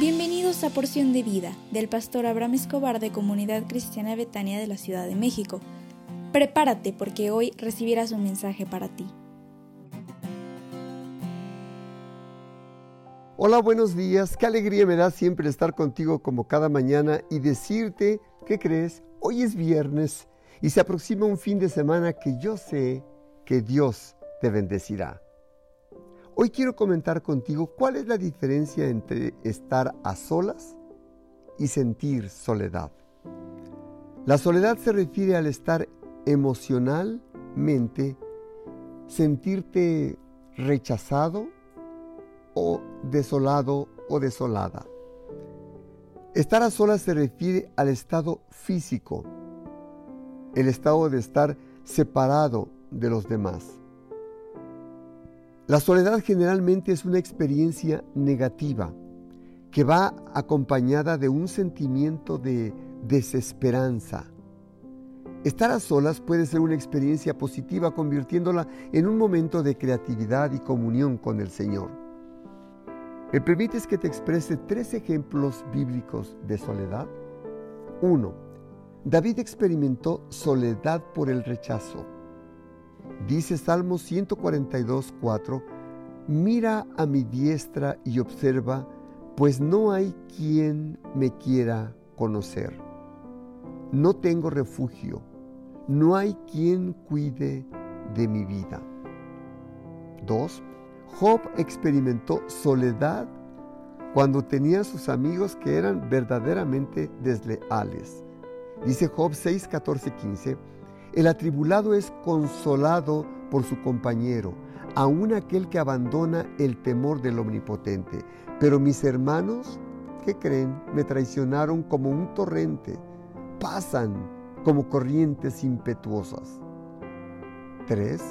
Bienvenidos a Porción de Vida del pastor Abraham Escobar de Comunidad Cristiana Betania de la Ciudad de México. Prepárate porque hoy recibirás un mensaje para ti. Hola, buenos días. Qué alegría me da siempre estar contigo como cada mañana y decirte, ¿qué crees? Hoy es viernes y se aproxima un fin de semana que yo sé que Dios te bendecirá. Hoy quiero comentar contigo cuál es la diferencia entre estar a solas y sentir soledad. La soledad se refiere al estar emocionalmente, sentirte rechazado o desolado o desolada. Estar a solas se refiere al estado físico, el estado de estar separado de los demás. La soledad generalmente es una experiencia negativa que va acompañada de un sentimiento de desesperanza. Estar a solas puede ser una experiencia positiva convirtiéndola en un momento de creatividad y comunión con el Señor. ¿Me permites que te exprese tres ejemplos bíblicos de soledad? 1. David experimentó soledad por el rechazo. Dice Salmo 142, 4, mira a mi diestra y observa, pues no hay quien me quiera conocer. No tengo refugio, no hay quien cuide de mi vida. 2. Job experimentó soledad cuando tenía sus amigos que eran verdaderamente desleales. Dice Job 6, 14, 15, el atribulado es consolado por su compañero, aun aquel que abandona el temor del Omnipotente. Pero mis hermanos, ¿qué creen? Me traicionaron como un torrente, pasan como corrientes impetuosas. 3.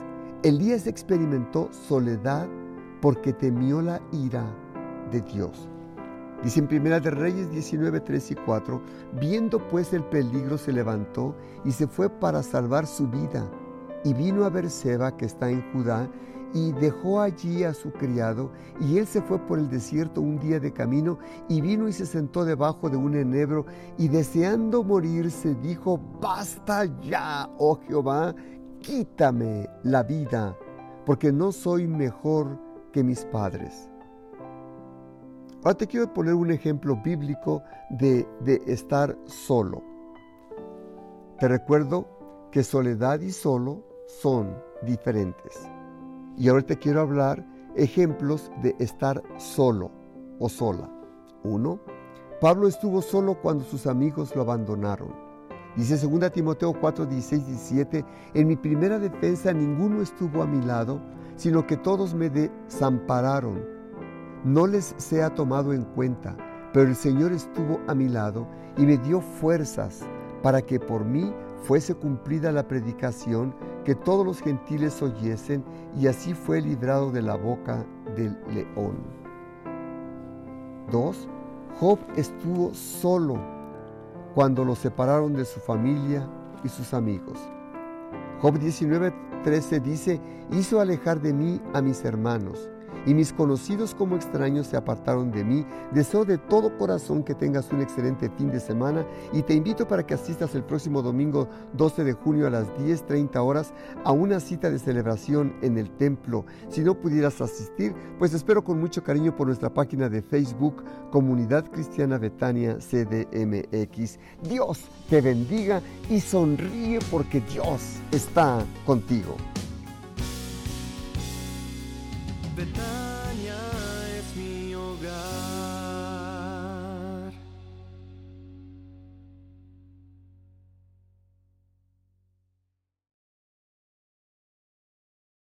Elías experimentó soledad porque temió la ira de Dios. Dice en Primera de Reyes 19, 3 y 4, viendo pues el peligro se levantó y se fue para salvar su vida y vino a Berseba que está en Judá y dejó allí a su criado y él se fue por el desierto un día de camino y vino y se sentó debajo de un enebro y deseando morirse dijo, basta ya, oh Jehová, quítame la vida, porque no soy mejor que mis padres. Ahora te quiero poner un ejemplo bíblico de, de estar solo. Te recuerdo que soledad y solo son diferentes. Y ahora te quiero hablar ejemplos de estar solo o sola. Uno, Pablo estuvo solo cuando sus amigos lo abandonaron. Dice 2 Timoteo 4, 16, 17, en mi primera defensa ninguno estuvo a mi lado, sino que todos me desampararon no les sea tomado en cuenta, pero el Señor estuvo a mi lado y me dio fuerzas para que por mí fuese cumplida la predicación que todos los gentiles oyesen, y así fue librado de la boca del león. 2. Job estuvo solo cuando lo separaron de su familia y sus amigos. Job 19:13 dice, hizo alejar de mí a mis hermanos y mis conocidos como extraños se apartaron de mí. Deseo de todo corazón que tengas un excelente fin de semana y te invito para que asistas el próximo domingo 12 de junio a las 10.30 horas a una cita de celebración en el templo. Si no pudieras asistir, pues espero con mucho cariño por nuestra página de Facebook Comunidad Cristiana Betania CDMX. Dios te bendiga y sonríe porque Dios está contigo. Tibetan.